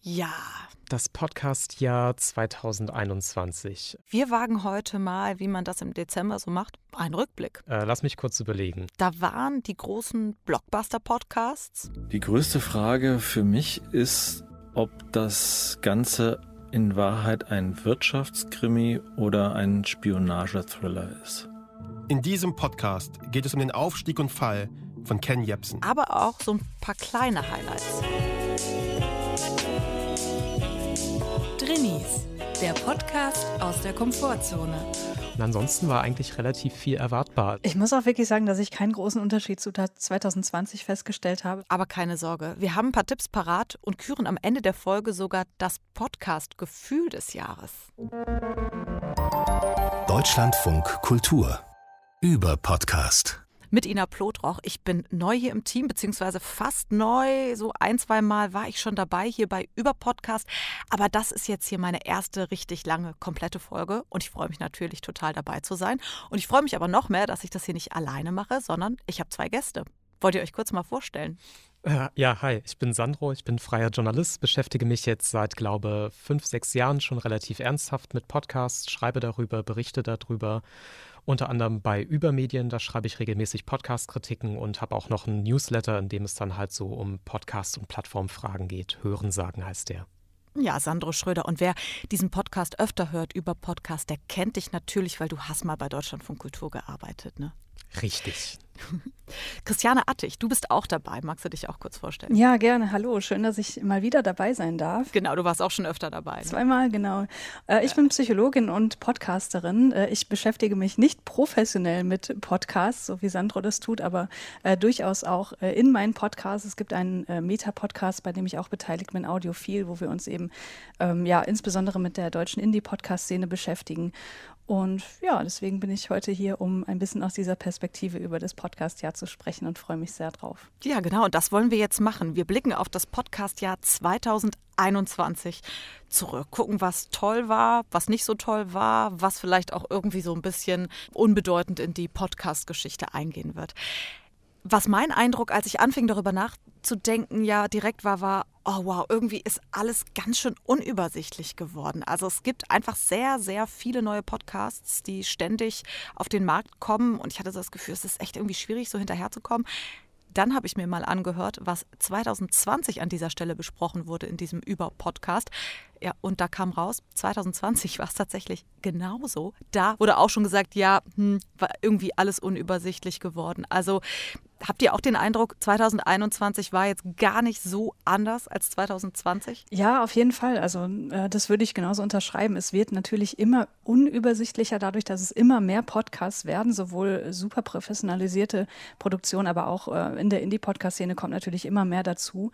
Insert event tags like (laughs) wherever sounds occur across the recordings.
Ja. Das Podcast-Jahr 2021. Wir wagen heute mal, wie man das im Dezember so macht, einen Rückblick. Äh, lass mich kurz überlegen. Da waren die großen Blockbuster-Podcasts. Die größte Frage für mich ist, ob das Ganze in Wahrheit ein Wirtschaftskrimi oder ein Spionagethriller ist. In diesem Podcast geht es um den Aufstieg und Fall von Ken Jebsen. Aber auch so ein paar kleine Highlights. Drinnies, der Podcast aus der Komfortzone. Und ansonsten war eigentlich relativ viel erwartbar. Ich muss auch wirklich sagen, dass ich keinen großen Unterschied zu 2020 festgestellt habe. Aber keine Sorge, wir haben ein paar Tipps parat und küren am Ende der Folge sogar das Podcast-Gefühl des Jahres. Deutschlandfunk Kultur über Podcast mit Ina Plotroch. Ich bin neu hier im Team, beziehungsweise fast neu. So ein, zwei Mal war ich schon dabei hier bei Über Podcast. Aber das ist jetzt hier meine erste richtig lange, komplette Folge. Und ich freue mich natürlich total dabei zu sein. Und ich freue mich aber noch mehr, dass ich das hier nicht alleine mache, sondern ich habe zwei Gäste. Wollt ihr euch kurz mal vorstellen? Äh, ja, hi, ich bin Sandro, ich bin freier Journalist, beschäftige mich jetzt seit, glaube fünf, sechs Jahren schon relativ ernsthaft mit Podcasts, schreibe darüber, berichte darüber unter anderem bei Übermedien, da schreibe ich regelmäßig Podcast-Kritiken und habe auch noch einen Newsletter, in dem es dann halt so um Podcast- und Plattformfragen geht. Hören sagen heißt der. Ja, Sandro Schröder. Und wer diesen Podcast öfter hört über Podcast, der kennt dich natürlich, weil du hast mal bei Deutschlandfunk Kultur gearbeitet, ne? Richtig. (laughs) Christiane Attig, du bist auch dabei. Magst du dich auch kurz vorstellen? Ja, gerne. Hallo, schön, dass ich mal wieder dabei sein darf. Genau, du warst auch schon öfter dabei. Ne? Zweimal, genau. Äh, ich bin Psychologin und Podcasterin. Äh, ich beschäftige mich nicht professionell mit Podcasts, so wie Sandro das tut, aber äh, durchaus auch in meinen Podcasts. Es gibt einen Meta-Podcast, bei dem ich auch beteiligt bin, Audiophil, wo wir uns eben ähm, ja insbesondere mit der deutschen Indie-Podcast-Szene beschäftigen. Und ja, deswegen bin ich heute hier, um ein bisschen aus dieser Perspektive über das Podcast-Jahr zu sprechen und freue mich sehr drauf. Ja, genau. Und das wollen wir jetzt machen. Wir blicken auf das Podcast-Jahr 2021 zurück. Gucken, was toll war, was nicht so toll war, was vielleicht auch irgendwie so ein bisschen unbedeutend in die Podcast-Geschichte eingehen wird. Was mein Eindruck, als ich anfing darüber nachzudenken, ja direkt war, war, oh wow, irgendwie ist alles ganz schön unübersichtlich geworden. Also es gibt einfach sehr, sehr viele neue Podcasts, die ständig auf den Markt kommen und ich hatte das Gefühl, es ist echt irgendwie schwierig, so hinterherzukommen. Dann habe ich mir mal angehört, was 2020 an dieser Stelle besprochen wurde in diesem Über-Podcast. Ja, und da kam raus, 2020 war es tatsächlich genauso. Da wurde auch schon gesagt, ja, hm, war irgendwie alles unübersichtlich geworden. Also Habt ihr auch den Eindruck, 2021 war jetzt gar nicht so anders als 2020? Ja, auf jeden Fall. Also äh, das würde ich genauso unterschreiben. Es wird natürlich immer unübersichtlicher dadurch, dass es immer mehr Podcasts werden, sowohl super professionalisierte Produktionen, aber auch äh, in der Indie-Podcast-Szene kommt natürlich immer mehr dazu.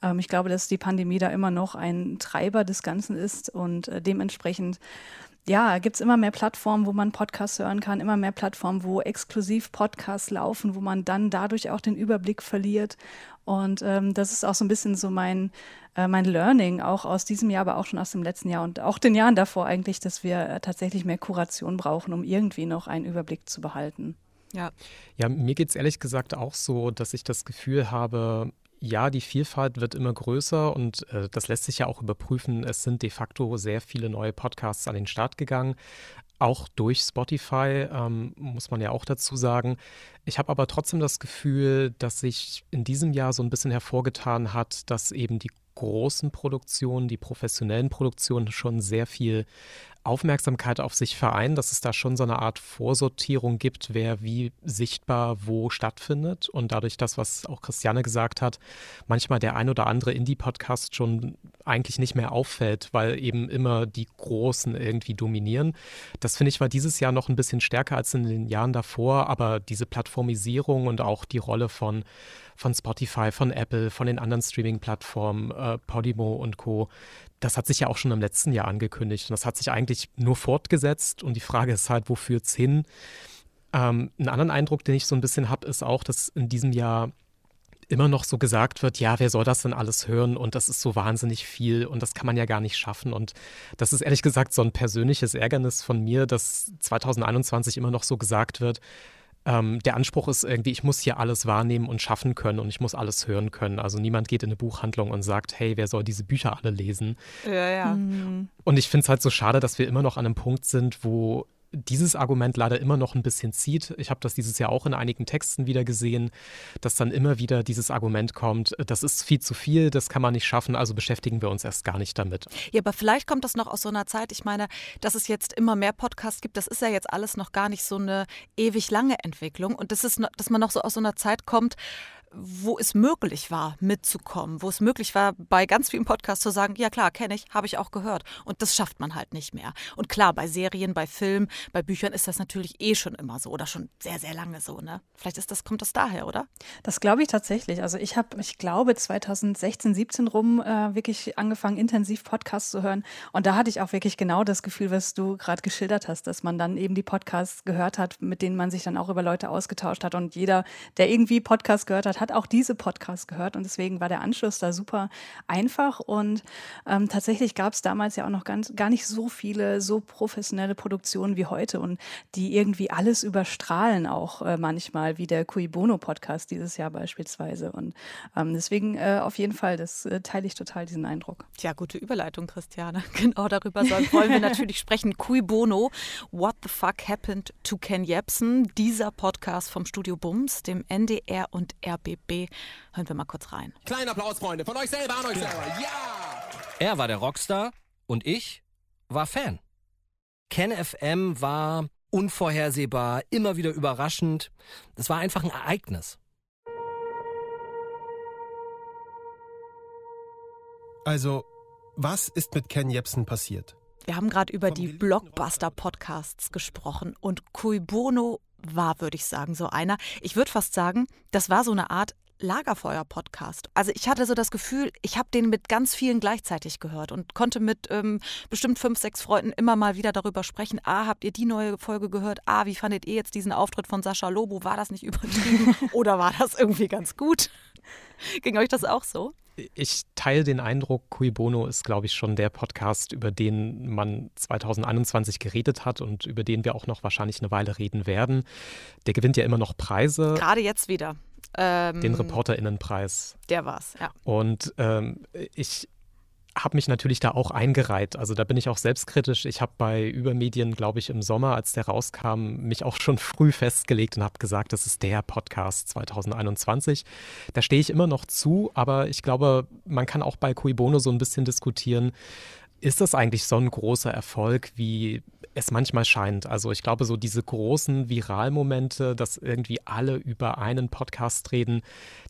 Ähm, ich glaube, dass die Pandemie da immer noch ein Treiber des Ganzen ist und äh, dementsprechend ja, gibt es immer mehr Plattformen, wo man Podcasts hören kann, immer mehr Plattformen, wo exklusiv Podcasts laufen, wo man dann dadurch auch den Überblick verliert. Und ähm, das ist auch so ein bisschen so mein, äh, mein Learning, auch aus diesem Jahr, aber auch schon aus dem letzten Jahr und auch den Jahren davor eigentlich, dass wir äh, tatsächlich mehr Kuration brauchen, um irgendwie noch einen Überblick zu behalten. Ja. Ja, mir geht es ehrlich gesagt auch so, dass ich das Gefühl habe, ja, die Vielfalt wird immer größer und äh, das lässt sich ja auch überprüfen. Es sind de facto sehr viele neue Podcasts an den Start gegangen, auch durch Spotify, ähm, muss man ja auch dazu sagen. Ich habe aber trotzdem das Gefühl, dass sich in diesem Jahr so ein bisschen hervorgetan hat, dass eben die großen Produktionen, die professionellen Produktionen schon sehr viel Aufmerksamkeit auf sich vereinen, dass es da schon so eine Art Vorsortierung gibt, wer wie sichtbar wo stattfindet. Und dadurch das, was auch Christiane gesagt hat, manchmal der ein oder andere Indie-Podcast schon eigentlich nicht mehr auffällt, weil eben immer die Großen irgendwie dominieren. Das finde ich war dieses Jahr noch ein bisschen stärker als in den Jahren davor, aber diese Plattformisierung und auch die Rolle von von Spotify, von Apple, von den anderen Streaming-Plattformen, äh, Podimo und Co. Das hat sich ja auch schon im letzten Jahr angekündigt und das hat sich eigentlich nur fortgesetzt und die Frage ist halt, wo führt es hin? Ähm, einen anderen Eindruck, den ich so ein bisschen habe, ist auch, dass in diesem Jahr immer noch so gesagt wird, ja, wer soll das denn alles hören und das ist so wahnsinnig viel und das kann man ja gar nicht schaffen und das ist ehrlich gesagt so ein persönliches Ärgernis von mir, dass 2021 immer noch so gesagt wird, ähm, der Anspruch ist irgendwie, ich muss hier alles wahrnehmen und schaffen können und ich muss alles hören können. Also niemand geht in eine Buchhandlung und sagt, hey, wer soll diese Bücher alle lesen? Ja, ja. Mhm. Und ich finde es halt so schade, dass wir immer noch an einem Punkt sind, wo dieses Argument leider immer noch ein bisschen zieht. Ich habe das dieses Jahr auch in einigen Texten wieder gesehen, dass dann immer wieder dieses Argument kommt, das ist viel zu viel, das kann man nicht schaffen, also beschäftigen wir uns erst gar nicht damit. Ja, aber vielleicht kommt das noch aus so einer Zeit. Ich meine, dass es jetzt immer mehr Podcasts gibt, das ist ja jetzt alles noch gar nicht so eine ewig lange Entwicklung. Und das ist, dass man noch so aus so einer Zeit kommt, wo es möglich war, mitzukommen, wo es möglich war, bei ganz vielen Podcasts zu sagen, ja klar, kenne ich, habe ich auch gehört. Und das schafft man halt nicht mehr. Und klar, bei Serien, bei Filmen, bei Büchern ist das natürlich eh schon immer so oder schon sehr, sehr lange so. Ne? Vielleicht ist das, kommt das daher, oder? Das glaube ich tatsächlich. Also ich habe, ich glaube, 2016, 17 rum äh, wirklich angefangen, intensiv Podcasts zu hören. Und da hatte ich auch wirklich genau das Gefühl, was du gerade geschildert hast, dass man dann eben die Podcasts gehört hat, mit denen man sich dann auch über Leute ausgetauscht hat. Und jeder, der irgendwie Podcasts gehört hat, hat auch diese Podcasts gehört und deswegen war der Anschluss da super einfach und ähm, tatsächlich gab es damals ja auch noch ganz, gar nicht so viele so professionelle Produktionen wie heute und die irgendwie alles überstrahlen auch äh, manchmal, wie der Cui Bono Podcast dieses Jahr beispielsweise und ähm, deswegen äh, auf jeden Fall, das äh, teile ich total diesen Eindruck. Tja, gute Überleitung, Christiane. (laughs) Genau darüber soll, wollen wir natürlich sprechen. Cui Bono, What the Fuck Happened to Ken Jebsen, dieser Podcast vom Studio Bums, dem NDR und RB RBB. Hören wir mal kurz rein. Kleiner Applaus, Freunde, von euch selber an euch selber. Ja! Er war der Rockstar und ich war Fan. Ken FM war unvorhersehbar, immer wieder überraschend. Es war einfach ein Ereignis. Also, was ist mit Ken Jebsen passiert? Wir haben gerade über die Blockbuster-Podcasts gesprochen und Cui Bono war, würde ich sagen, so einer. Ich würde fast sagen, das war so eine Art Lagerfeuer-Podcast. Also ich hatte so das Gefühl, ich habe den mit ganz vielen gleichzeitig gehört und konnte mit ähm, bestimmt fünf, sechs Freunden immer mal wieder darüber sprechen. Ah, habt ihr die neue Folge gehört? Ah, wie fandet ihr jetzt diesen Auftritt von Sascha Lobo? War das nicht übertrieben (laughs) oder war das irgendwie ganz gut? Ging euch das auch so? Ich teile den Eindruck, Cui Bono ist, glaube ich, schon der Podcast, über den man 2021 geredet hat und über den wir auch noch wahrscheinlich eine Weile reden werden. Der gewinnt ja immer noch Preise. Gerade jetzt wieder. Ähm, den ReporterInnenpreis. Der war's, ja. Und ähm, ich habe mich natürlich da auch eingereiht. Also da bin ich auch selbstkritisch. Ich habe bei Übermedien, glaube ich, im Sommer, als der rauskam, mich auch schon (laughs) früh festgelegt und habe gesagt, das ist der Podcast 2021. Da stehe ich immer noch zu, aber ich glaube, man kann auch bei Cui Bono so ein bisschen diskutieren. Ist das eigentlich so ein großer Erfolg, wie es manchmal scheint? Also ich glaube, so diese großen Viralmomente, dass irgendwie alle über einen Podcast reden,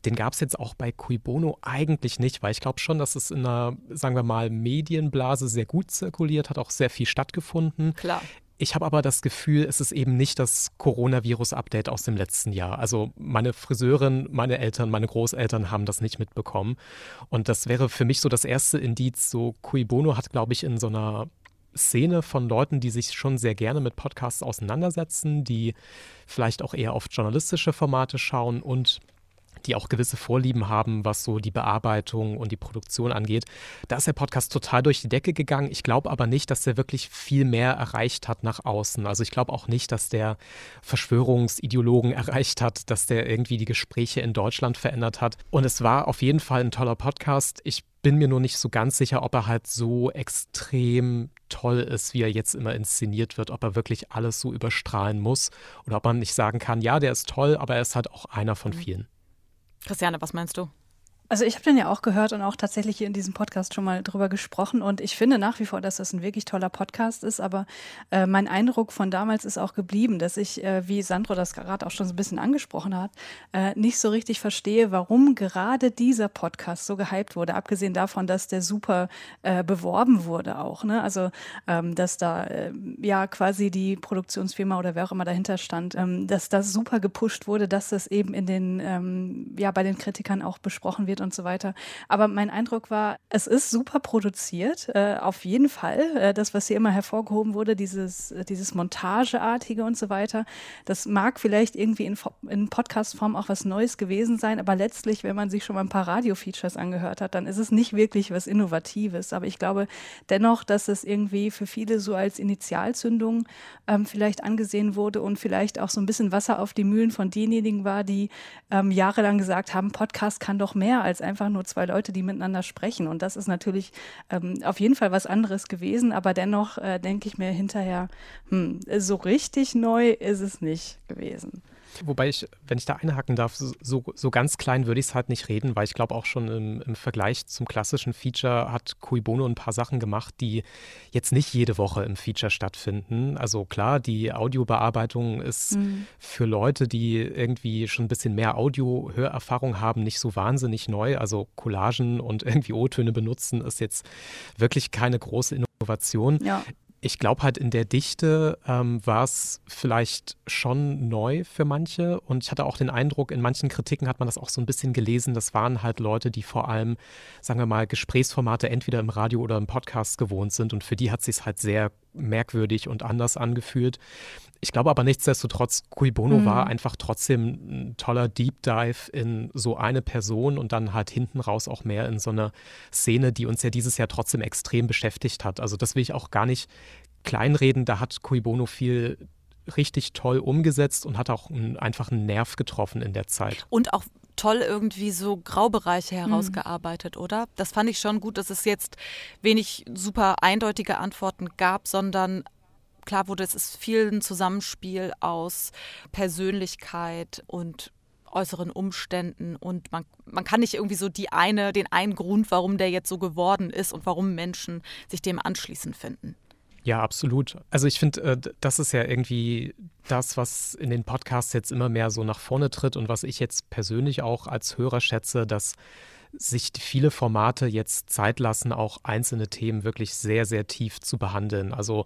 den gab es jetzt auch bei Cui Bono eigentlich nicht, weil ich glaube schon, dass es in einer, sagen wir mal, Medienblase sehr gut zirkuliert hat, auch sehr viel stattgefunden. Klar. Ich habe aber das Gefühl, es ist eben nicht das Coronavirus-Update aus dem letzten Jahr. Also meine Friseurin, meine Eltern, meine Großeltern haben das nicht mitbekommen. Und das wäre für mich so das erste Indiz. So Cui Bono hat, glaube ich, in so einer Szene von Leuten, die sich schon sehr gerne mit Podcasts auseinandersetzen, die vielleicht auch eher auf journalistische Formate schauen und die auch gewisse Vorlieben haben, was so die Bearbeitung und die Produktion angeht. Da ist der Podcast total durch die Decke gegangen. Ich glaube aber nicht, dass der wirklich viel mehr erreicht hat nach außen. Also ich glaube auch nicht, dass der Verschwörungsideologen (laughs) erreicht hat, dass der irgendwie die Gespräche in Deutschland verändert hat. Und es war auf jeden Fall ein toller Podcast. Ich bin mir nur nicht so ganz sicher, ob er halt so extrem toll ist, wie er jetzt immer inszeniert wird, ob er wirklich alles so überstrahlen muss oder ob man nicht sagen kann, ja, der ist toll, aber er ist halt auch einer von mhm. vielen. Christiane, was meinst du? Also ich habe den ja auch gehört und auch tatsächlich hier in diesem Podcast schon mal drüber gesprochen und ich finde nach wie vor, dass das ein wirklich toller Podcast ist, aber äh, mein Eindruck von damals ist auch geblieben, dass ich, äh, wie Sandro das gerade auch schon so ein bisschen angesprochen hat, äh, nicht so richtig verstehe, warum gerade dieser Podcast so gehypt wurde, abgesehen davon, dass der super äh, beworben wurde auch, ne? Also ähm, dass da äh, ja quasi die Produktionsfirma oder wer auch immer dahinter stand, ähm, dass das super gepusht wurde, dass das eben in den ähm, ja bei den Kritikern auch besprochen wird wird und so weiter. Aber mein Eindruck war, es ist super produziert, äh, auf jeden Fall. Äh, das, was hier immer hervorgehoben wurde, dieses, äh, dieses Montageartige und so weiter, das mag vielleicht irgendwie in, in Podcast-Form auch was Neues gewesen sein, aber letztlich, wenn man sich schon mal ein paar Radio-Features angehört hat, dann ist es nicht wirklich was Innovatives. Aber ich glaube dennoch, dass es irgendwie für viele so als Initialzündung ähm, vielleicht angesehen wurde und vielleicht auch so ein bisschen Wasser auf die Mühlen von denjenigen war, die ähm, jahrelang gesagt haben, Podcast kann doch mehr als einfach nur zwei Leute, die miteinander sprechen. Und das ist natürlich ähm, auf jeden Fall was anderes gewesen, aber dennoch äh, denke ich mir hinterher, hm, so richtig neu ist es nicht gewesen. Wobei ich, wenn ich da einhaken darf, so, so ganz klein würde ich es halt nicht reden, weil ich glaube auch schon im, im, Vergleich zum klassischen Feature hat Cui Bono ein paar Sachen gemacht, die jetzt nicht jede Woche im Feature stattfinden. Also klar, die Audiobearbeitung ist mhm. für Leute, die irgendwie schon ein bisschen mehr Audio-Hörerfahrung haben, nicht so wahnsinnig neu. Also Collagen und irgendwie O-Töne benutzen ist jetzt wirklich keine große Innovation. Ja ich glaube halt in der Dichte ähm, war es vielleicht schon neu für manche und ich hatte auch den Eindruck, in manchen Kritiken hat man das auch so ein bisschen gelesen, das waren halt Leute, die vor allem, sagen wir mal, Gesprächsformate entweder im Radio oder im Podcast gewohnt sind und für die hat sich halt sehr merkwürdig und anders angefühlt. Ich glaube aber nichtsdestotrotz, Cui Bono mhm. war einfach trotzdem ein toller Deep Dive in so eine Person und dann halt hinten raus auch mehr in so eine Szene, die uns ja dieses Jahr trotzdem extrem beschäftigt hat. Also das will ich auch gar nicht kleinreden. Da hat Cui Bono viel richtig toll umgesetzt und hat auch einen, einfach einen Nerv getroffen in der Zeit. Und auch toll irgendwie so Graubereiche mhm. herausgearbeitet, mhm. oder? Das fand ich schon gut, dass es jetzt wenig super eindeutige Antworten gab, sondern klar wurde, es ist viel ein Zusammenspiel aus Persönlichkeit und äußeren Umständen und man, man kann nicht irgendwie so die eine, den einen Grund, warum der jetzt so geworden ist und warum Menschen sich dem anschließen finden. Ja, absolut. Also ich finde, äh, das ist ja irgendwie das, was in den Podcasts jetzt immer mehr so nach vorne tritt und was ich jetzt persönlich auch als Hörer schätze, dass sich viele Formate jetzt Zeit lassen, auch einzelne Themen wirklich sehr, sehr tief zu behandeln. Also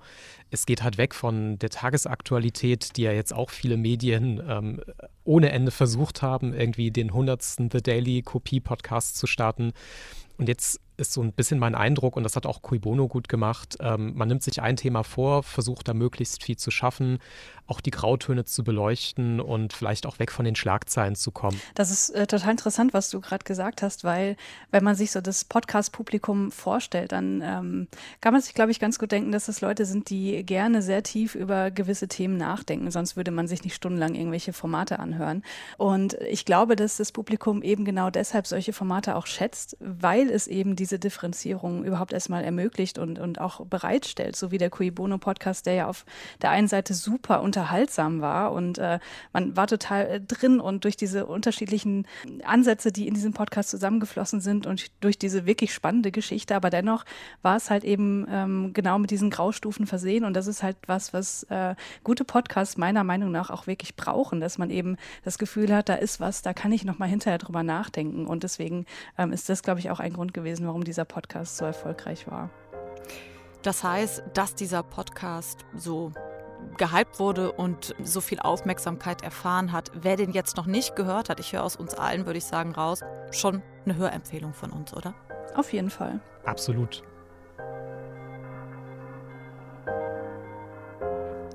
es geht halt weg von der Tagesaktualität, die ja jetzt auch viele Medien ähm, ohne Ende versucht haben, irgendwie den 100. The Daily Kopie Podcast zu starten. Und jetzt ist so ein bisschen mein Eindruck, und das hat auch Cui Bono gut gemacht. Ähm, man nimmt sich ein Thema vor, versucht da möglichst viel zu schaffen, auch die Grautöne zu beleuchten und vielleicht auch weg von den Schlagzeilen zu kommen. Das ist äh, total interessant, was du gerade gesagt hast, weil wenn man sich so das Podcast-Publikum vorstellt, dann ähm, kann man sich, glaube ich, ganz gut denken, dass das Leute sind, die gerne sehr tief über gewisse Themen nachdenken. Sonst würde man sich nicht stundenlang irgendwelche Formate anhören. Und ich glaube, dass das Publikum eben genau deshalb solche Formate auch schätzt, weil es eben diese Differenzierung überhaupt erstmal ermöglicht und, und auch bereitstellt, so wie der Cui Bono Podcast, der ja auf der einen Seite super unterhaltsam war und äh, man war total äh, drin und durch diese unterschiedlichen Ansätze, die in diesem Podcast zusammengeflossen sind und durch diese wirklich spannende Geschichte, aber dennoch war es halt eben ähm, genau mit diesen Graustufen versehen und das ist halt was, was äh, gute Podcasts meiner Meinung nach auch wirklich brauchen, dass man eben das Gefühl hat, da ist was, da kann ich nochmal hinterher drüber nachdenken und deswegen ähm, ist das, glaube ich, auch ein Grund gewesen, warum dieser Podcast so erfolgreich war. Das heißt, dass dieser Podcast so gehypt wurde und so viel Aufmerksamkeit erfahren hat. Wer den jetzt noch nicht gehört hat, ich höre aus uns allen, würde ich sagen, raus, schon eine Hörempfehlung von uns, oder? Auf jeden Fall. Absolut.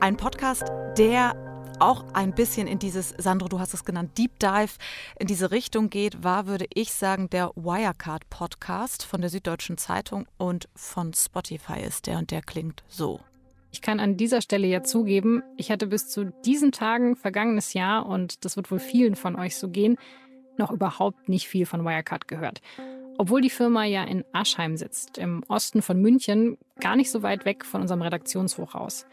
Ein Podcast, der auch ein bisschen in dieses, Sandro, du hast es genannt, Deep Dive, in diese Richtung geht, war, würde ich sagen, der Wirecard Podcast von der Süddeutschen Zeitung und von Spotify ist der und der klingt so. Ich kann an dieser Stelle ja zugeben, ich hatte bis zu diesen Tagen vergangenes Jahr, und das wird wohl vielen von euch so gehen, noch überhaupt nicht viel von Wirecard gehört. Obwohl die Firma ja in Aschheim sitzt, im Osten von München, gar nicht so weit weg von unserem Redaktionshochhaus.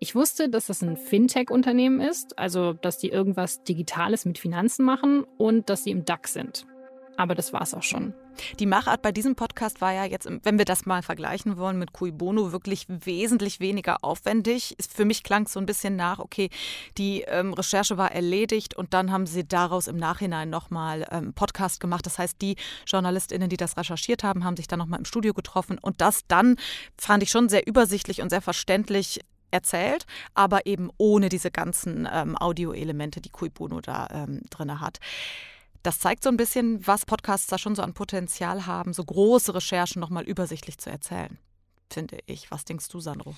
Ich wusste, dass das ein Fintech-Unternehmen ist, also dass die irgendwas Digitales mit Finanzen machen und dass sie im DAX sind. Aber das war es auch schon. Die Machart bei diesem Podcast war ja jetzt, wenn wir das mal vergleichen wollen mit Cui Bono, wirklich wesentlich weniger aufwendig. Für mich klang es so ein bisschen nach, okay, die ähm, Recherche war erledigt und dann haben sie daraus im Nachhinein nochmal ähm, Podcast gemacht. Das heißt, die JournalistInnen, die das recherchiert haben, haben sich dann nochmal im Studio getroffen und das dann fand ich schon sehr übersichtlich und sehr verständlich erzählt, aber eben ohne diese ganzen ähm, Audioelemente, die Cui Bono da ähm, drin hat. Das zeigt so ein bisschen, was Podcasts da schon so an Potenzial haben, so große Recherchen nochmal übersichtlich zu erzählen, finde ich. Was denkst du, Sandro?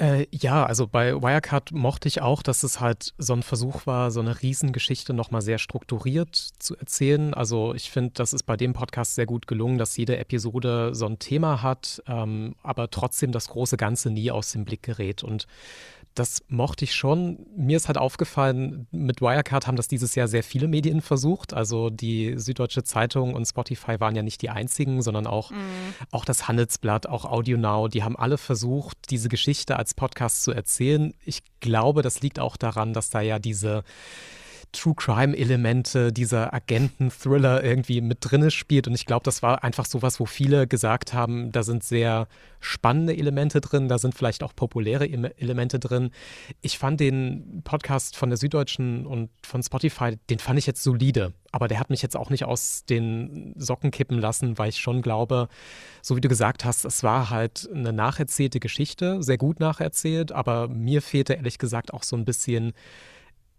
Äh, ja, also bei Wirecard mochte ich auch, dass es halt so ein Versuch war, so eine Riesengeschichte nochmal sehr strukturiert zu erzählen. Also ich finde, das ist bei dem Podcast sehr gut gelungen, dass jede Episode so ein Thema hat, ähm, aber trotzdem das große Ganze nie aus dem Blick gerät. Und das mochte ich schon. Mir ist halt aufgefallen, mit Wirecard haben das dieses Jahr sehr viele Medien versucht. Also die Süddeutsche Zeitung und Spotify waren ja nicht die einzigen, sondern auch, mhm. auch das Handelsblatt, auch AudioNow. Die haben alle versucht, diese Geschichte als Podcast zu erzählen. Ich glaube, das liegt auch daran, dass da ja diese True Crime-Elemente, dieser Agenten-Thriller irgendwie mit drin spielt. Und ich glaube, das war einfach sowas, wo viele gesagt haben, da sind sehr spannende Elemente drin, da sind vielleicht auch populäre Elemente drin. Ich fand den Podcast von der Süddeutschen und von Spotify, den fand ich jetzt solide. Aber der hat mich jetzt auch nicht aus den Socken kippen lassen, weil ich schon glaube, so wie du gesagt hast, es war halt eine nacherzählte Geschichte, sehr gut nacherzählt, aber mir fehlte ehrlich gesagt auch so ein bisschen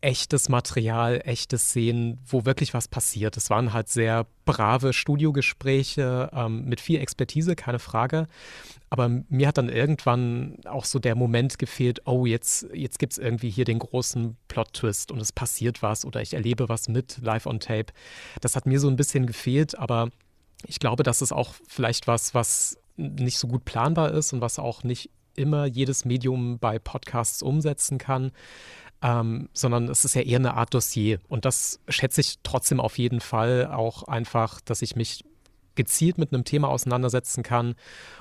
echtes Material, echte Szenen, wo wirklich was passiert. Es waren halt sehr brave Studiogespräche ähm, mit viel Expertise, keine Frage. Aber mir hat dann irgendwann auch so der Moment gefehlt, oh, jetzt, jetzt gibt es irgendwie hier den großen Plot-Twist und es passiert was oder ich erlebe was mit live on tape. Das hat mir so ein bisschen gefehlt, aber ich glaube, das ist auch vielleicht was, was nicht so gut planbar ist und was auch nicht immer jedes Medium bei Podcasts umsetzen kann ähm, sondern es ist ja eher eine Art Dossier. Und das schätze ich trotzdem auf jeden Fall auch einfach, dass ich mich gezielt mit einem Thema auseinandersetzen kann.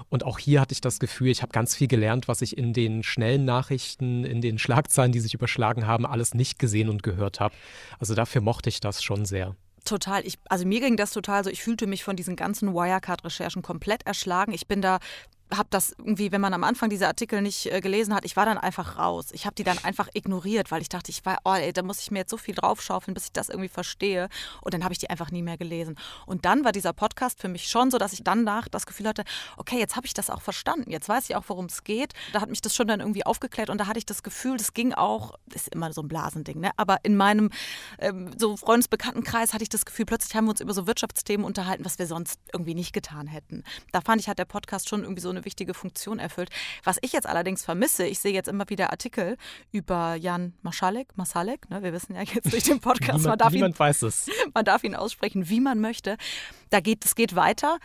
Und auch hier hatte ich das Gefühl, ich habe ganz viel gelernt, was ich in den schnellen Nachrichten, in den Schlagzeilen, die sich überschlagen haben, alles nicht gesehen und gehört habe. Also dafür mochte ich das schon sehr. Total. Ich, also mir ging das total so. Ich fühlte mich von diesen ganzen Wirecard-Recherchen komplett erschlagen. Ich bin da habe das irgendwie, wenn man am Anfang diese Artikel nicht äh, gelesen hat, ich war dann einfach raus. Ich habe die dann einfach ignoriert, weil ich dachte, ich war, oh, ey, da muss ich mir jetzt so viel draufschaufeln, bis ich das irgendwie verstehe. Und dann habe ich die einfach nie mehr gelesen. Und dann war dieser Podcast für mich schon so, dass ich danach das Gefühl hatte, okay, jetzt habe ich das auch verstanden. Jetzt weiß ich auch, worum es geht. Da hat mich das schon dann irgendwie aufgeklärt und da hatte ich das Gefühl, das ging auch, ist immer so ein Blasending, ne? Aber in meinem ähm, so Freundesbekanntenkreis hatte ich das Gefühl, plötzlich haben wir uns über so Wirtschaftsthemen unterhalten, was wir sonst irgendwie nicht getan hätten. Da fand ich, hat der Podcast schon irgendwie so eine eine wichtige Funktion erfüllt. Was ich jetzt allerdings vermisse, ich sehe jetzt immer wieder Artikel über Jan Maschalek, Masalek, ne, wir wissen ja jetzt durch den Podcast, (laughs) niemand, man, darf niemand ihn, weiß es. (laughs) man darf ihn aussprechen, wie man möchte. Da geht, es geht weiter.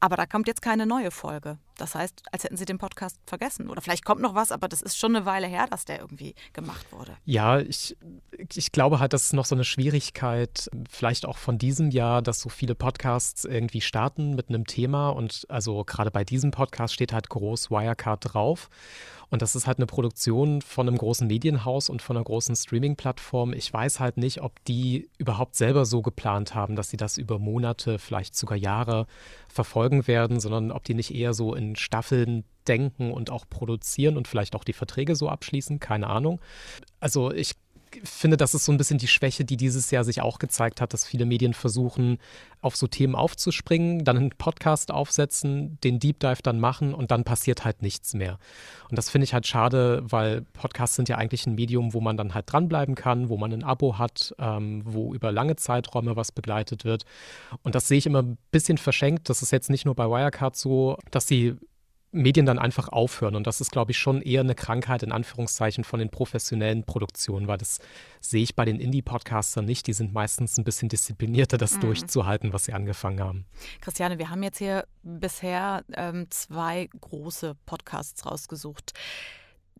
Aber da kommt jetzt keine neue Folge. Das heißt, als hätten sie den Podcast vergessen. Oder vielleicht kommt noch was, aber das ist schon eine Weile her, dass der irgendwie gemacht wurde. Ja, ich, ich glaube halt, das ist noch so eine Schwierigkeit, vielleicht auch von diesem Jahr, dass so viele Podcasts irgendwie starten mit einem Thema. Und also gerade bei diesem Podcast steht halt groß Wirecard drauf. Und das ist halt eine Produktion von einem großen Medienhaus und von einer großen Streaming-Plattform. Ich weiß halt nicht, ob die überhaupt selber so geplant haben, dass sie das über Monate, vielleicht sogar Jahre verfolgen werden, sondern ob die nicht eher so in Staffeln denken und auch produzieren und vielleicht auch die Verträge so abschließen. Keine Ahnung. Also ich finde, das ist so ein bisschen die Schwäche, die dieses Jahr sich auch gezeigt hat, dass viele Medien versuchen, auf so Themen aufzuspringen, dann einen Podcast aufsetzen, den Deep Dive dann machen und dann passiert halt nichts mehr. Und das finde ich halt schade, weil Podcasts sind ja eigentlich ein Medium, wo man dann halt dranbleiben kann, wo man ein Abo hat, ähm, wo über lange Zeiträume was begleitet wird. Und das sehe ich immer ein bisschen verschenkt. Das ist jetzt nicht nur bei Wirecard so, dass sie Medien dann einfach aufhören. Und das ist, glaube ich, schon eher eine Krankheit in Anführungszeichen von den professionellen Produktionen, weil das sehe ich bei den Indie-Podcastern nicht. Die sind meistens ein bisschen disziplinierter, das mhm. durchzuhalten, was sie angefangen haben. Christiane, wir haben jetzt hier bisher ähm, zwei große Podcasts rausgesucht.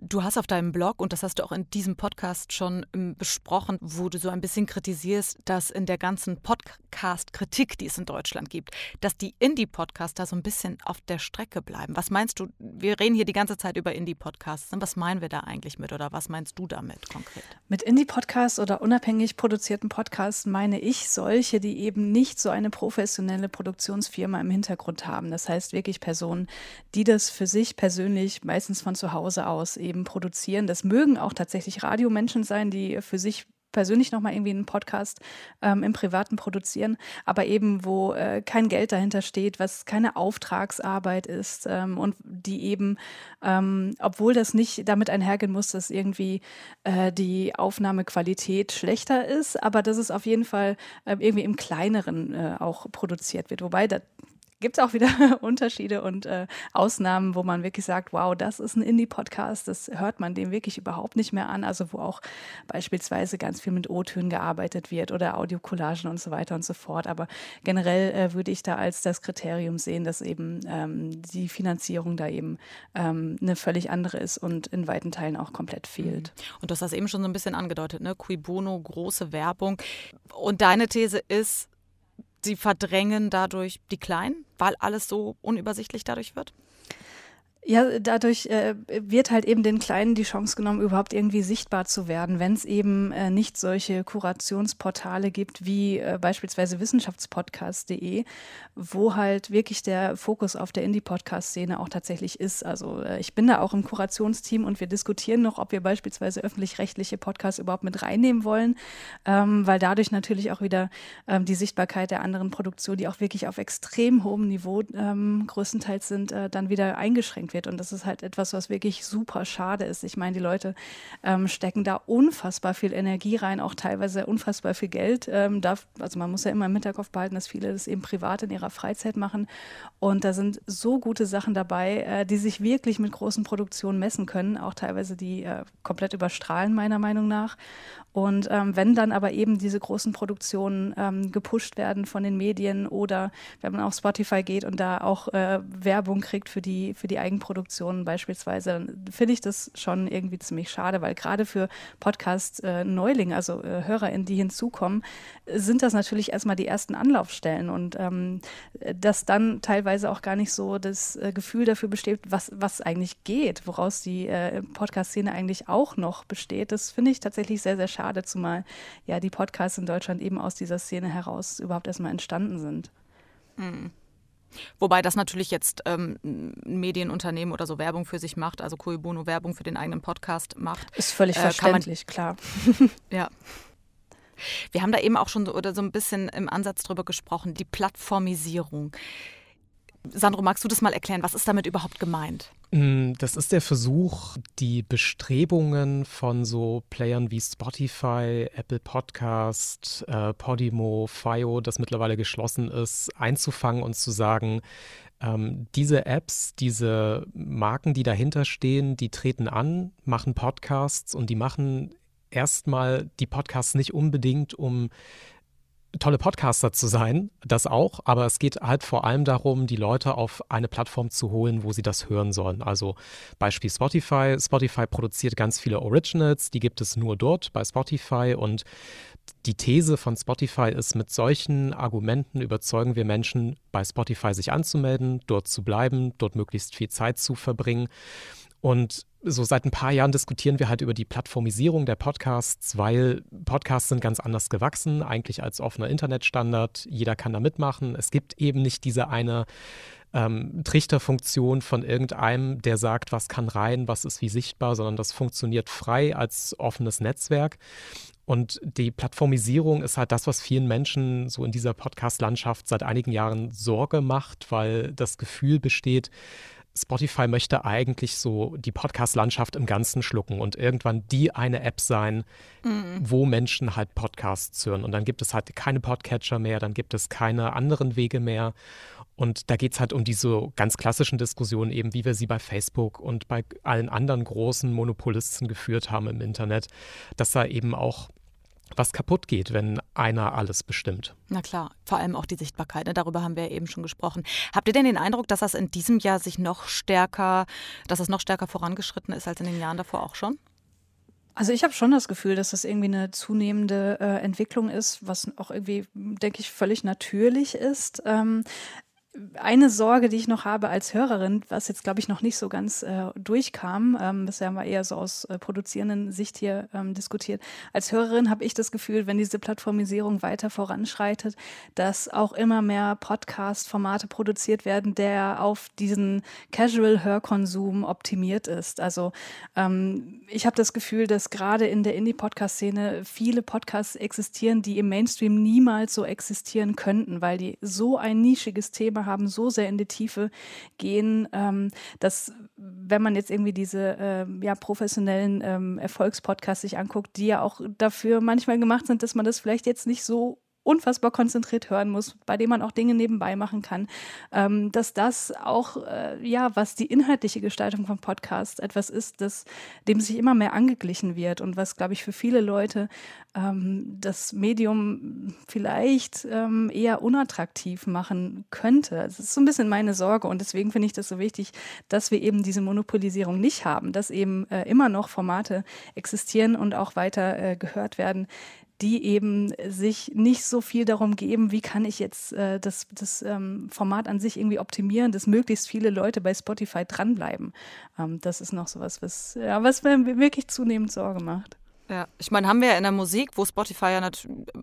Du hast auf deinem Blog, und das hast du auch in diesem Podcast schon ähm, besprochen, wo du so ein bisschen kritisierst, dass in der ganzen Podcast-Kritik, die es in Deutschland gibt, dass die Indie-Podcaster so ein bisschen auf der Strecke bleiben. Was meinst du? Wir reden hier die ganze Zeit über Indie-Podcasts. Was meinen wir da eigentlich mit oder was meinst du damit konkret? Mit Indie-Podcasts oder unabhängig produzierten Podcasts meine ich solche, die eben nicht so eine professionelle Produktionsfirma im Hintergrund haben. Das heißt wirklich Personen, die das für sich persönlich meistens von zu Hause aus eben produzieren. Das mögen auch tatsächlich Radiomenschen sein, die für sich persönlich nochmal irgendwie einen Podcast ähm, im Privaten produzieren, aber eben, wo äh, kein Geld dahinter steht, was keine Auftragsarbeit ist ähm, und die eben, ähm, obwohl das nicht damit einhergehen muss, dass irgendwie äh, die Aufnahmequalität schlechter ist, aber dass es auf jeden Fall äh, irgendwie im Kleineren äh, auch produziert wird. Wobei da gibt es auch wieder (laughs) Unterschiede und äh, Ausnahmen, wo man wirklich sagt, wow, das ist ein Indie-Podcast, das hört man dem wirklich überhaupt nicht mehr an. Also wo auch beispielsweise ganz viel mit O-Tönen gearbeitet wird oder Audiocollagen und so weiter und so fort. Aber generell äh, würde ich da als das Kriterium sehen, dass eben ähm, die Finanzierung da eben ähm, eine völlig andere ist und in weiten Teilen auch komplett fehlt. Mhm. Und du hast das eben schon so ein bisschen angedeutet, ne? Cui Bono, große Werbung. Und deine These ist, sie verdrängen dadurch die Kleinen, weil alles so unübersichtlich dadurch wird? Ja, dadurch äh, wird halt eben den Kleinen die Chance genommen, überhaupt irgendwie sichtbar zu werden, wenn es eben äh, nicht solche Kurationsportale gibt wie äh, beispielsweise wissenschaftspodcast.de, wo halt wirklich der Fokus auf der Indie-Podcast-Szene auch tatsächlich ist. Also äh, ich bin da auch im Kurationsteam und wir diskutieren noch, ob wir beispielsweise öffentlich-rechtliche Podcasts überhaupt mit reinnehmen wollen, ähm, weil dadurch natürlich auch wieder ähm, die Sichtbarkeit der anderen Produktionen, die auch wirklich auf extrem hohem Niveau ähm, größtenteils sind, äh, dann wieder eingeschränkt wird. Und das ist halt etwas, was wirklich super schade ist. Ich meine, die Leute ähm, stecken da unfassbar viel Energie rein, auch teilweise unfassbar viel Geld. Ähm, darf, also man muss ja immer im Hinterkopf behalten, dass viele das eben privat in ihrer Freizeit machen. Und da sind so gute Sachen dabei, äh, die sich wirklich mit großen Produktionen messen können, auch teilweise die äh, komplett überstrahlen, meiner Meinung nach. Und ähm, wenn dann aber eben diese großen Produktionen ähm, gepusht werden von den Medien oder wenn man auf Spotify geht und da auch äh, Werbung kriegt für die, für die Eigenproduktionen beispielsweise, dann finde ich das schon irgendwie ziemlich schade, weil gerade für Podcast-Neulinge, äh, also äh, HörerInnen, die hinzukommen, sind das natürlich erstmal die ersten Anlaufstellen und ähm, dass dann teilweise auch gar nicht so das äh, Gefühl dafür besteht, was, was eigentlich geht, woraus die äh, Podcast-Szene eigentlich auch noch besteht, das finde ich tatsächlich sehr, sehr schade schade, zumal ja die Podcasts in Deutschland eben aus dieser Szene heraus überhaupt erstmal entstanden sind. Mhm. Wobei das natürlich jetzt ähm, ein Medienunternehmen oder so Werbung für sich macht, also Cui Bono Werbung für den eigenen Podcast macht. Ist völlig äh, verständlich, man, klar. (laughs) ja. Wir haben da eben auch schon so, oder so ein bisschen im Ansatz drüber gesprochen, die Plattformisierung. Sandro, magst du das mal erklären? Was ist damit überhaupt gemeint? Mm, das ist der Versuch, die Bestrebungen von so Playern wie Spotify, Apple Podcast, äh, Podimo, FIO, das mittlerweile geschlossen ist, einzufangen und zu sagen, ähm, diese Apps, diese Marken, die dahinter stehen, die treten an, machen Podcasts und die machen erstmal die Podcasts nicht unbedingt, um tolle Podcaster zu sein, das auch, aber es geht halt vor allem darum, die Leute auf eine Plattform zu holen, wo sie das hören sollen. Also Beispiel Spotify. Spotify produziert ganz viele Originals, die gibt es nur dort bei Spotify und die These von Spotify ist, mit solchen Argumenten überzeugen wir Menschen, bei Spotify sich anzumelden, dort zu bleiben, dort möglichst viel Zeit zu verbringen. Und so seit ein paar Jahren diskutieren wir halt über die Plattformisierung der Podcasts, weil Podcasts sind ganz anders gewachsen, eigentlich als offener Internetstandard. Jeder kann da mitmachen. Es gibt eben nicht diese eine ähm, Trichterfunktion von irgendeinem, der sagt, was kann rein, was ist wie sichtbar, sondern das funktioniert frei als offenes Netzwerk. Und die Plattformisierung ist halt das, was vielen Menschen so in dieser Podcast-Landschaft seit einigen Jahren Sorge macht, weil das Gefühl besteht, Spotify möchte eigentlich so die Podcast-Landschaft im Ganzen schlucken und irgendwann die eine App sein, mhm. wo Menschen halt Podcasts hören. Und dann gibt es halt keine Podcatcher mehr, dann gibt es keine anderen Wege mehr. Und da geht es halt um diese ganz klassischen Diskussionen, eben wie wir sie bei Facebook und bei allen anderen großen Monopolisten geführt haben im Internet, dass da eben auch was kaputt geht, wenn einer alles bestimmt. Na klar, vor allem auch die Sichtbarkeit. Ne? Darüber haben wir ja eben schon gesprochen. Habt ihr denn den Eindruck, dass das in diesem Jahr sich noch stärker, dass es noch stärker vorangeschritten ist als in den Jahren davor auch schon? Also ich habe schon das Gefühl, dass das irgendwie eine zunehmende äh, Entwicklung ist, was auch irgendwie, denke ich, völlig natürlich ist. Ähm, eine Sorge, die ich noch habe als Hörerin, was jetzt, glaube ich, noch nicht so ganz äh, durchkam, ähm, bisher haben wir eher so aus äh, produzierenden Sicht hier ähm, diskutiert. Als Hörerin habe ich das Gefühl, wenn diese Plattformisierung weiter voranschreitet, dass auch immer mehr Podcast-Formate produziert werden, der auf diesen Casual-Hörkonsum optimiert ist. Also ähm, ich habe das Gefühl, dass gerade in der Indie-Podcast-Szene viele Podcasts existieren, die im Mainstream niemals so existieren könnten, weil die so ein nischiges Thema haben, so sehr in die Tiefe gehen, ähm, dass wenn man jetzt irgendwie diese äh, ja, professionellen ähm, Erfolgspodcasts sich anguckt, die ja auch dafür manchmal gemacht sind, dass man das vielleicht jetzt nicht so unfassbar konzentriert hören muss, bei dem man auch Dinge nebenbei machen kann, ähm, dass das auch, äh, ja, was die inhaltliche Gestaltung von Podcasts etwas ist, das, dem sich immer mehr angeglichen wird und was, glaube ich, für viele Leute ähm, das Medium vielleicht ähm, eher unattraktiv machen könnte. Das ist so ein bisschen meine Sorge und deswegen finde ich das so wichtig, dass wir eben diese Monopolisierung nicht haben, dass eben äh, immer noch Formate existieren und auch weiter äh, gehört werden, die eben sich nicht so viel darum geben, wie kann ich jetzt äh, das, das ähm, Format an sich irgendwie optimieren, dass möglichst viele Leute bei Spotify dranbleiben. Ähm, das ist noch sowas, was, ja, was mir wirklich zunehmend Sorge macht. Ja, ich meine, haben wir ja in der Musik, wo Spotify ja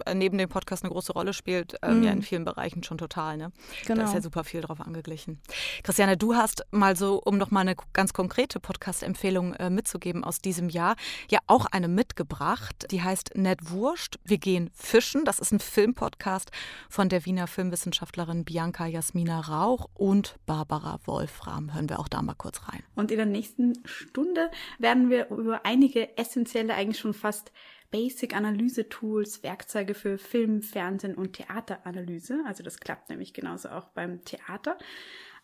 äh, neben dem Podcast eine große Rolle spielt, ähm, mm. ja in vielen Bereichen schon total. Ne? Genau. Da ist ja super viel drauf angeglichen. Christiane, du hast mal so, um noch mal eine ganz konkrete Podcast-Empfehlung äh, mitzugeben aus diesem Jahr, ja auch eine mitgebracht. Die heißt Nett Wurscht. Wir gehen fischen. Das ist ein Filmpodcast von der Wiener Filmwissenschaftlerin Bianca Jasmina Rauch und Barbara Wolfram. Hören wir auch da mal kurz rein. Und in der nächsten Stunde werden wir über einige essentielle, eigentlich schon fast Basic-Analyse-Tools, Werkzeuge für Film, Fernsehen und Theateranalyse. Also das klappt nämlich genauso auch beim Theater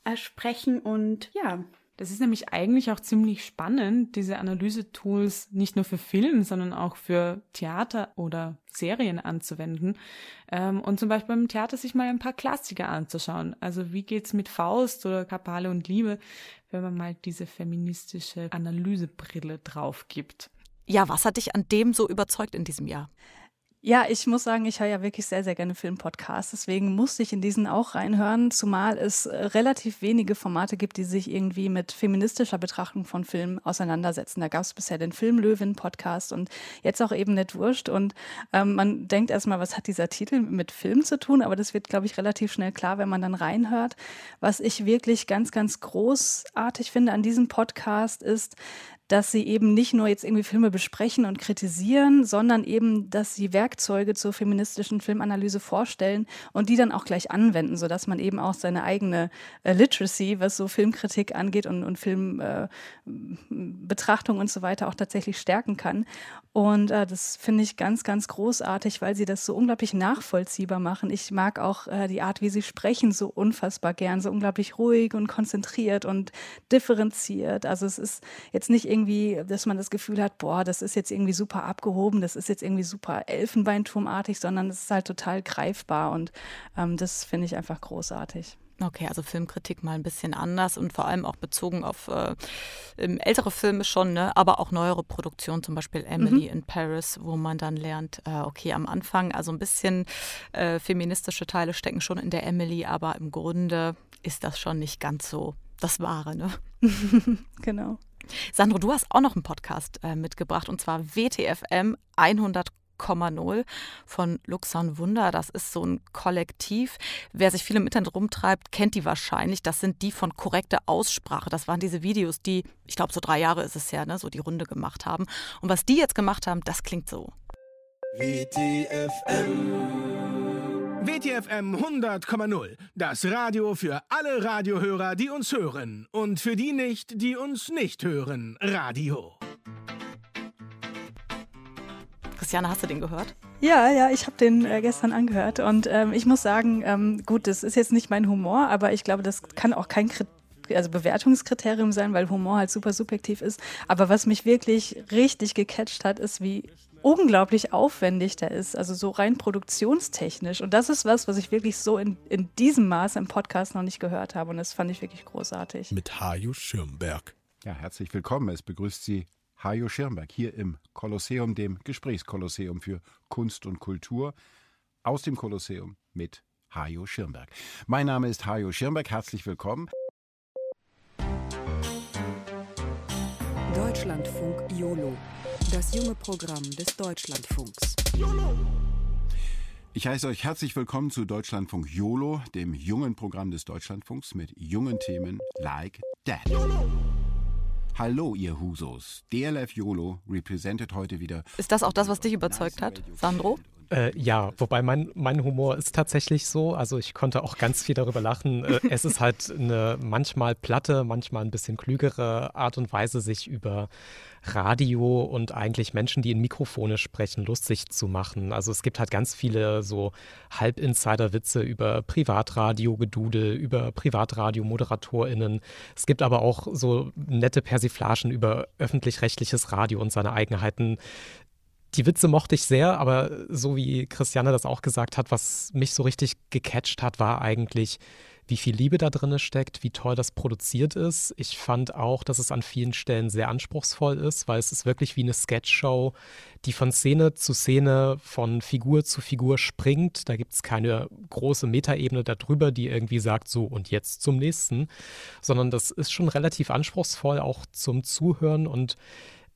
äh, sprechen. Und ja, das ist nämlich eigentlich auch ziemlich spannend, diese Analyse-Tools nicht nur für Film, sondern auch für Theater oder Serien anzuwenden. Ähm, und zum Beispiel beim Theater sich mal ein paar Klassiker anzuschauen. Also wie geht's mit Faust oder Kapale und Liebe, wenn man mal diese feministische Analysebrille drauf gibt. Ja, was hat dich an dem so überzeugt in diesem Jahr? Ja, ich muss sagen, ich höre ja wirklich sehr, sehr gerne Filmpodcasts. Deswegen musste ich in diesen auch reinhören, zumal es äh, relativ wenige Formate gibt, die sich irgendwie mit feministischer Betrachtung von Filmen auseinandersetzen. Da gab es bisher den Filmlöwen-Podcast und jetzt auch eben nicht Wurscht. Und ähm, man denkt erstmal, was hat dieser Titel mit Film zu tun? Aber das wird, glaube ich, relativ schnell klar, wenn man dann reinhört. Was ich wirklich ganz, ganz großartig finde an diesem Podcast ist, dass sie eben nicht nur jetzt irgendwie Filme besprechen und kritisieren, sondern eben, dass sie Werkzeuge zur feministischen Filmanalyse vorstellen und die dann auch gleich anwenden, sodass man eben auch seine eigene äh, Literacy, was so Filmkritik angeht und, und Filmbetrachtung äh, und so weiter auch tatsächlich stärken kann. Und äh, das finde ich ganz, ganz großartig, weil sie das so unglaublich nachvollziehbar machen. Ich mag auch äh, die Art, wie sie sprechen, so unfassbar gern, so unglaublich ruhig und konzentriert und differenziert. Also es ist jetzt nicht irgendwie, dass man das Gefühl hat, boah, das ist jetzt irgendwie super abgehoben, das ist jetzt irgendwie super Elfenbeinturmartig, sondern es ist halt total greifbar und ähm, das finde ich einfach großartig. Okay, also Filmkritik mal ein bisschen anders und vor allem auch bezogen auf äh, ältere Filme schon, ne? aber auch neuere Produktionen, zum Beispiel Emily mhm. in Paris, wo man dann lernt, äh, okay, am Anfang, also ein bisschen äh, feministische Teile stecken schon in der Emily, aber im Grunde ist das schon nicht ganz so das Wahre. Ne? (laughs) genau. Sandro, du hast auch noch einen Podcast äh, mitgebracht und zwar WTFM 100 0 von Luxon Wunder. Das ist so ein Kollektiv. Wer sich viel im Internet rumtreibt, kennt die wahrscheinlich. Das sind die von korrekter Aussprache. Das waren diese Videos, die, ich glaube, so drei Jahre ist es her, ne, so die Runde gemacht haben. Und was die jetzt gemacht haben, das klingt so. WTFM. WTFM 100,0. Das Radio für alle Radiohörer, die uns hören. Und für die nicht, die uns nicht hören. Radio. Christiane, hast du den gehört? Ja, ja, ich habe den äh, gestern angehört und ähm, ich muss sagen, ähm, gut, das ist jetzt nicht mein Humor, aber ich glaube, das kann auch kein Krit also Bewertungskriterium sein, weil Humor halt super subjektiv ist. Aber was mich wirklich richtig gecatcht hat, ist, wie unglaublich aufwendig der ist, also so rein produktionstechnisch. Und das ist was, was ich wirklich so in, in diesem Maß im Podcast noch nicht gehört habe. Und das fand ich wirklich großartig. Mit Haju Schirmberg. Ja, herzlich willkommen. Es begrüßt Sie Hajo Schirmberg hier im Kolosseum, dem Gesprächskolosseum für Kunst und Kultur. Aus dem Kolosseum mit Hajo Schirmberg. Mein Name ist Hajo Schirmberg, herzlich willkommen. Deutschlandfunk YOLO, das junge Programm des Deutschlandfunks. Ich heiße euch herzlich willkommen zu Deutschlandfunk YOLO, dem jungen Programm des Deutschlandfunks mit jungen Themen like that. Hallo, ihr Husos. DLF YOLO represented heute wieder. Ist das auch das, was dich überzeugt hat, Sandro? Äh, ja, wobei mein, mein Humor ist tatsächlich so. Also ich konnte auch ganz viel darüber lachen. Äh, (laughs) es ist halt eine manchmal platte, manchmal ein bisschen klügere Art und Weise, sich über Radio und eigentlich Menschen, die in Mikrofone sprechen, lustig zu machen. Also es gibt halt ganz viele so Halb-Insider-Witze über Privatradio-Gedudel, über Privatradio-ModeratorInnen. Es gibt aber auch so nette Persiflagen über öffentlich-rechtliches Radio und seine Eigenheiten die Witze mochte ich sehr, aber so wie Christiane das auch gesagt hat, was mich so richtig gecatcht hat, war eigentlich, wie viel Liebe da drin steckt, wie toll das produziert ist. Ich fand auch, dass es an vielen Stellen sehr anspruchsvoll ist, weil es ist wirklich wie eine Sketchshow, die von Szene zu Szene, von Figur zu Figur springt. Da gibt es keine große Metaebene darüber, die irgendwie sagt, so und jetzt zum nächsten, sondern das ist schon relativ anspruchsvoll auch zum Zuhören und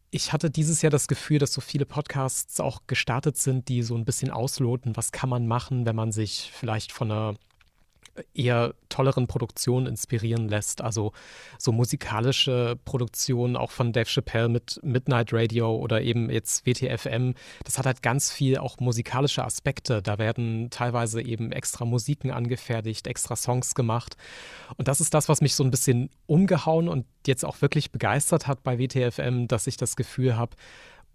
ich hatte dieses Jahr das Gefühl, dass so viele Podcasts auch gestartet sind, die so ein bisschen ausloten, was kann man machen, wenn man sich vielleicht von einer eher tolleren Produktionen inspirieren lässt. Also so musikalische Produktionen auch von Dave Chappelle mit Midnight Radio oder eben jetzt WTFM. Das hat halt ganz viel auch musikalische Aspekte. Da werden teilweise eben extra Musiken angefertigt, extra Songs gemacht. Und das ist das, was mich so ein bisschen umgehauen und jetzt auch wirklich begeistert hat bei WTFM, dass ich das Gefühl habe,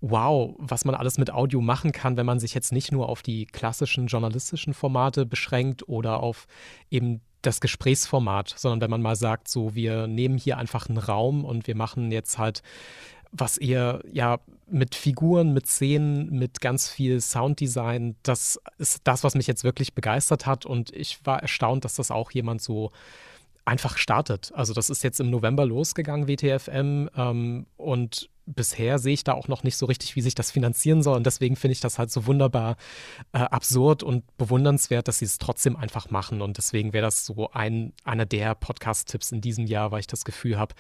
wow, was man alles mit Audio machen kann, wenn man sich jetzt nicht nur auf die klassischen journalistischen Formate beschränkt oder auf eben das Gesprächsformat, sondern wenn man mal sagt, so, wir nehmen hier einfach einen Raum und wir machen jetzt halt was eher ja mit Figuren, mit Szenen, mit ganz viel Sounddesign, das ist das, was mich jetzt wirklich begeistert hat. Und ich war erstaunt, dass das auch jemand so einfach startet. Also das ist jetzt im November losgegangen, WTFM, ähm, und bisher sehe ich da auch noch nicht so richtig, wie sich das finanzieren soll. Und deswegen finde ich das halt so wunderbar äh, absurd und bewundernswert, dass sie es trotzdem einfach machen. Und deswegen wäre das so ein, einer der Podcast-Tipps in diesem Jahr, weil ich das Gefühl habe,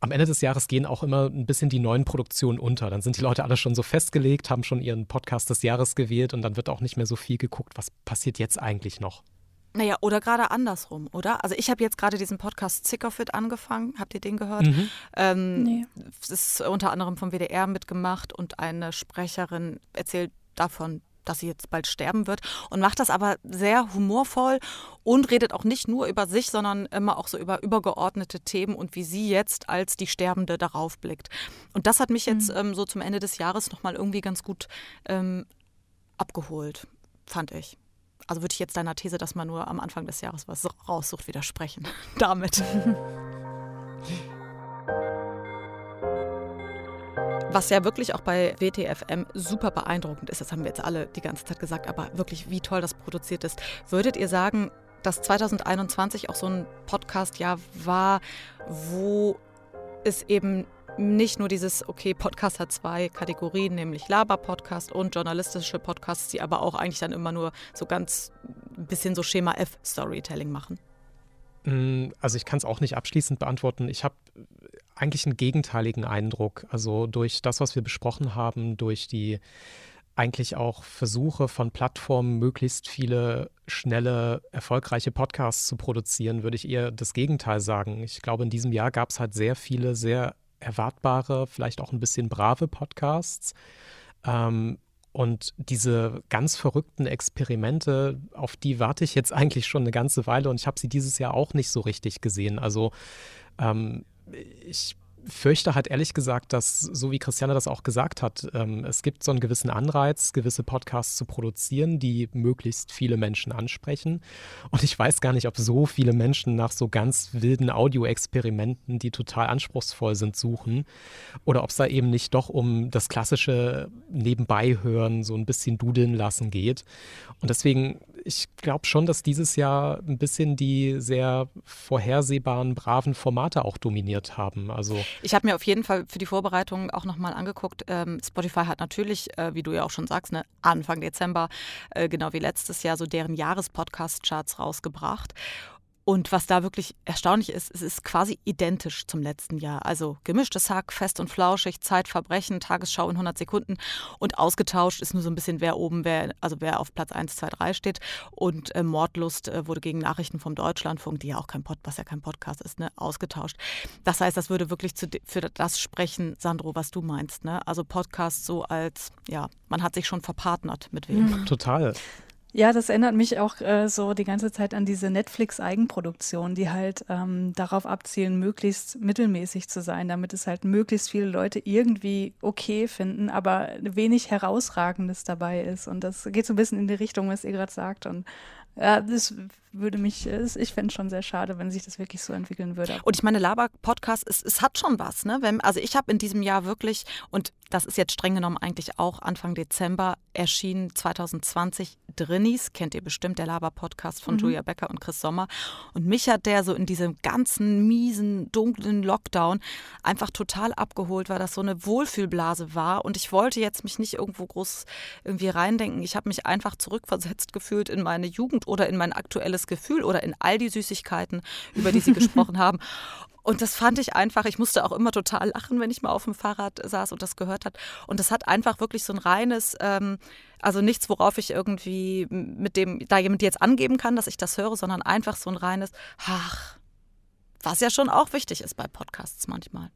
am Ende des Jahres gehen auch immer ein bisschen die neuen Produktionen unter. Dann sind die Leute alle schon so festgelegt, haben schon ihren Podcast des Jahres gewählt und dann wird auch nicht mehr so viel geguckt, was passiert jetzt eigentlich noch. Naja, oder gerade andersrum, oder? Also ich habe jetzt gerade diesen Podcast Sick of It angefangen. Habt ihr den gehört? Mhm. Ähm, nee. Es ist unter anderem vom WDR mitgemacht und eine Sprecherin erzählt davon, dass sie jetzt bald sterben wird und macht das aber sehr humorvoll und redet auch nicht nur über sich, sondern immer auch so über übergeordnete Themen und wie sie jetzt als die Sterbende darauf blickt. Und das hat mich jetzt mhm. ähm, so zum Ende des Jahres nochmal irgendwie ganz gut ähm, abgeholt, fand ich. Also würde ich jetzt deiner These, dass man nur am Anfang des Jahres was raussucht, widersprechen. (laughs) Damit. Was ja wirklich auch bei WTFM super beeindruckend ist, das haben wir jetzt alle die ganze Zeit gesagt, aber wirklich, wie toll das produziert ist. Würdet ihr sagen, dass 2021 auch so ein Podcast-Jahr war, wo es eben nicht nur dieses, okay, Podcast hat zwei Kategorien, nämlich Laber-Podcast und journalistische Podcasts, die aber auch eigentlich dann immer nur so ganz ein bisschen so Schema F-Storytelling machen? Mm, also ich kann es auch nicht abschließend beantworten. Ich habe eigentlich einen gegenteiligen Eindruck. Also durch das, was wir besprochen haben, durch die eigentlich auch Versuche von Plattformen, möglichst viele schnelle, erfolgreiche Podcasts zu produzieren, würde ich eher das Gegenteil sagen. Ich glaube, in diesem Jahr gab es halt sehr viele sehr erwartbare, vielleicht auch ein bisschen brave Podcasts. Ähm, und diese ganz verrückten Experimente, auf die warte ich jetzt (laughs) eigentlich schon eine ganze Weile und ich habe sie dieses Jahr auch nicht so richtig gesehen. Also ähm, ich fürchte halt ehrlich gesagt, dass, so wie Christiane das auch gesagt hat, ähm, es gibt so einen gewissen Anreiz, gewisse Podcasts zu produzieren, die möglichst viele Menschen ansprechen. Und ich weiß gar nicht, ob so viele Menschen nach so ganz wilden Audioexperimenten, die total anspruchsvoll sind, suchen. Oder ob es da eben nicht doch um das klassische Nebenbeihören, so ein bisschen dudeln lassen geht. Und deswegen ich glaube schon, dass dieses Jahr ein bisschen die sehr vorhersehbaren, braven Formate auch dominiert haben. Also ich habe mir auf jeden Fall für die Vorbereitung auch nochmal angeguckt. Ähm, Spotify hat natürlich, äh, wie du ja auch schon sagst, ne, Anfang Dezember, äh, genau wie letztes Jahr, so deren Jahrespodcast-Charts rausgebracht. Und was da wirklich erstaunlich ist, es ist quasi identisch zum letzten Jahr. Also gemischtes Hack, fest und flauschig, Zeitverbrechen, Tagesschau in 100 Sekunden und ausgetauscht ist nur so ein bisschen, wer oben, wer, also wer auf Platz 1, 2, 3 steht. Und äh, Mordlust äh, wurde gegen Nachrichten vom Deutschlandfunk, die ja auch kein Pod, was ja kein Podcast ist, ne, ausgetauscht. Das heißt, das würde wirklich zu, für das sprechen, Sandro, was du meinst. Ne? Also Podcast so als, ja, man hat sich schon verpartnert mit wem. Mhm. Total. Ja, das erinnert mich auch äh, so die ganze Zeit an diese Netflix-Eigenproduktion, die halt ähm, darauf abzielen, möglichst mittelmäßig zu sein, damit es halt möglichst viele Leute irgendwie okay finden, aber wenig Herausragendes dabei ist. Und das geht so ein bisschen in die Richtung, was ihr gerade sagt. Und ja, das würde mich, ich fände es schon sehr schade, wenn sich das wirklich so entwickeln würde. Und ich meine, Laber-Podcast, es, es hat schon was. Ne? Wenn, also ich habe in diesem Jahr wirklich, und das ist jetzt streng genommen eigentlich auch Anfang Dezember erschienen, 2020, Drinnies, kennt ihr bestimmt, der Laber-Podcast von mhm. Julia Becker und Chris Sommer. Und mich hat der so in diesem ganzen miesen, dunklen Lockdown einfach total abgeholt, weil das so eine Wohlfühlblase war. Und ich wollte jetzt mich nicht irgendwo groß irgendwie reindenken. Ich habe mich einfach zurückversetzt (laughs) gefühlt in meine Jugend oder in mein aktuelles Gefühl oder in all die Süßigkeiten, über die sie (laughs) gesprochen haben. Und das fand ich einfach, ich musste auch immer total lachen, wenn ich mal auf dem Fahrrad saß und das gehört hat. Und das hat einfach wirklich so ein reines, ähm, also nichts, worauf ich irgendwie mit dem, da jemand jetzt angeben kann, dass ich das höre, sondern einfach so ein reines, ach, was ja schon auch wichtig ist bei Podcasts manchmal.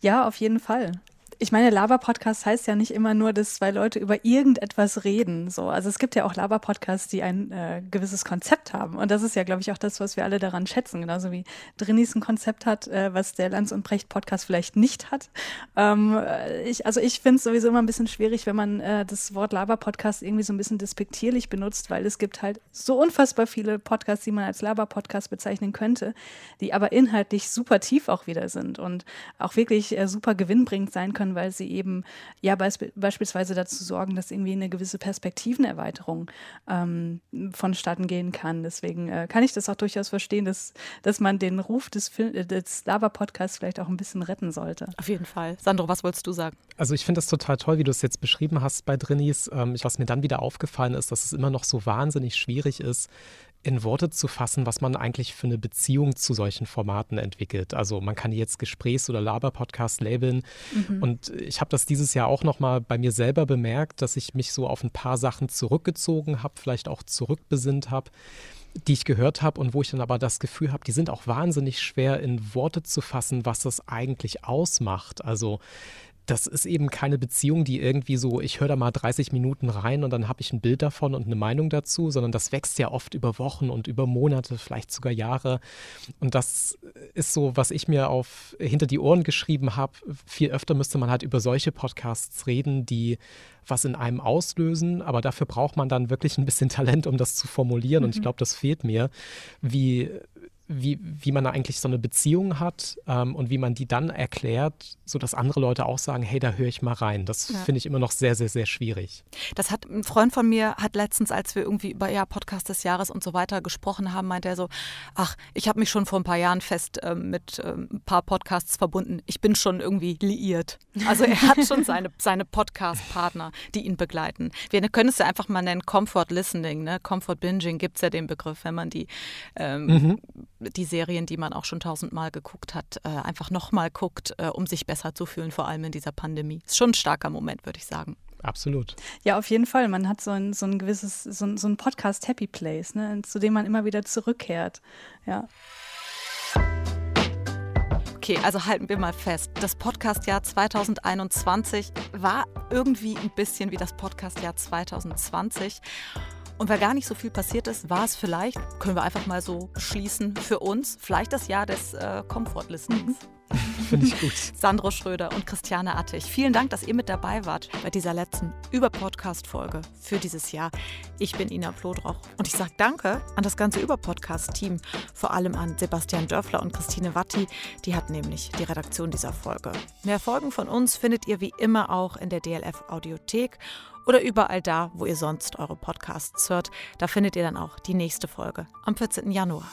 Ja, auf jeden Fall ich meine, Laber-Podcast heißt ja nicht immer nur, dass zwei Leute über irgendetwas reden. So. Also es gibt ja auch Laber-Podcasts, die ein äh, gewisses Konzept haben. Und das ist ja, glaube ich, auch das, was wir alle daran schätzen. Genauso wie Drinis ein Konzept hat, äh, was der Lanz und Brecht-Podcast vielleicht nicht hat. Ähm, ich, also ich finde es sowieso immer ein bisschen schwierig, wenn man äh, das Wort Laber-Podcast irgendwie so ein bisschen despektierlich benutzt, weil es gibt halt so unfassbar viele Podcasts, die man als Laber-Podcast bezeichnen könnte, die aber inhaltlich super tief auch wieder sind und auch wirklich äh, super gewinnbringend sein können können, weil sie eben ja beisp beispielsweise dazu sorgen, dass irgendwie eine gewisse Perspektivenerweiterung ähm, vonstatten gehen kann. Deswegen äh, kann ich das auch durchaus verstehen, dass, dass man den Ruf des, äh, des Lava-Podcasts vielleicht auch ein bisschen retten sollte. Auf jeden Fall. Sandro, was wolltest du sagen? Also ich finde das total toll, wie du es jetzt beschrieben hast bei Drinnies. Ähm, was mir dann wieder aufgefallen ist, dass es immer noch so wahnsinnig schwierig ist, in Worte zu fassen, was man eigentlich für eine Beziehung zu solchen Formaten entwickelt. Also man kann jetzt Gesprächs- oder Laber-Podcast labeln. Mhm. Und ich habe das dieses Jahr auch nochmal bei mir selber bemerkt, dass ich mich so auf ein paar Sachen zurückgezogen habe, vielleicht auch zurückbesinnt habe die ich gehört habe und wo ich dann aber das Gefühl habe, die sind auch wahnsinnig schwer in Worte zu fassen, was das eigentlich ausmacht. Also das ist eben keine Beziehung, die irgendwie so, ich höre da mal 30 Minuten rein und dann habe ich ein Bild davon und eine Meinung dazu, sondern das wächst ja oft über Wochen und über Monate, vielleicht sogar Jahre. Und das ist so, was ich mir auf hinter die Ohren geschrieben habe. Viel öfter müsste man halt über solche Podcasts reden, die was in einem auslösen, aber dafür braucht man dann wirklich ein bisschen Talent, um das zu formulieren. Mhm. Und ich mhm. glaube, das fehlt mir, wie wie, wie man eigentlich so eine Beziehung hat ähm, und wie man die dann erklärt, sodass andere Leute auch sagen, hey, da höre ich mal rein. Das ja. finde ich immer noch sehr, sehr, sehr schwierig. Das hat ein Freund von mir, hat letztens, als wir irgendwie über ja, Podcast des Jahres und so weiter gesprochen haben, meinte er so, ach, ich habe mich schon vor ein paar Jahren fest ähm, mit ähm, ein paar Podcasts verbunden. Ich bin schon irgendwie liiert. Also er hat schon seine, (laughs) seine Podcast-Partner, die ihn begleiten. Wir können es ja einfach mal nennen, Comfort Listening, ne? Comfort Binging gibt es ja den Begriff, wenn man die ähm, mhm die Serien, die man auch schon tausendmal geguckt hat, äh, einfach nochmal guckt, äh, um sich besser zu fühlen, vor allem in dieser Pandemie. Ist schon ein starker Moment, würde ich sagen. Absolut. Ja, auf jeden Fall. Man hat so ein, so ein gewisses, so ein, so ein Podcast Happy Place, ne, zu dem man immer wieder zurückkehrt. Ja. Okay, also halten wir mal fest. Das Podcastjahr 2021 war irgendwie ein bisschen wie das Podcastjahr 2020. Und weil gar nicht so viel passiert ist, war es vielleicht, können wir einfach mal so beschließen, für uns vielleicht das Jahr des äh, Comfort-Listenings. (laughs) Finde ich gut. Sandro Schröder und Christiane Attich, vielen Dank, dass ihr mit dabei wart bei dieser letzten Über-Podcast-Folge für dieses Jahr. Ich bin Ina Plodroch und ich sage Danke an das ganze Über-Podcast-Team, vor allem an Sebastian Dörfler und Christine Watti. Die hat nämlich die Redaktion dieser Folge. Mehr Folgen von uns findet ihr wie immer auch in der DLF Audiothek oder überall da, wo ihr sonst eure Podcasts hört. Da findet ihr dann auch die nächste Folge am 14. Januar.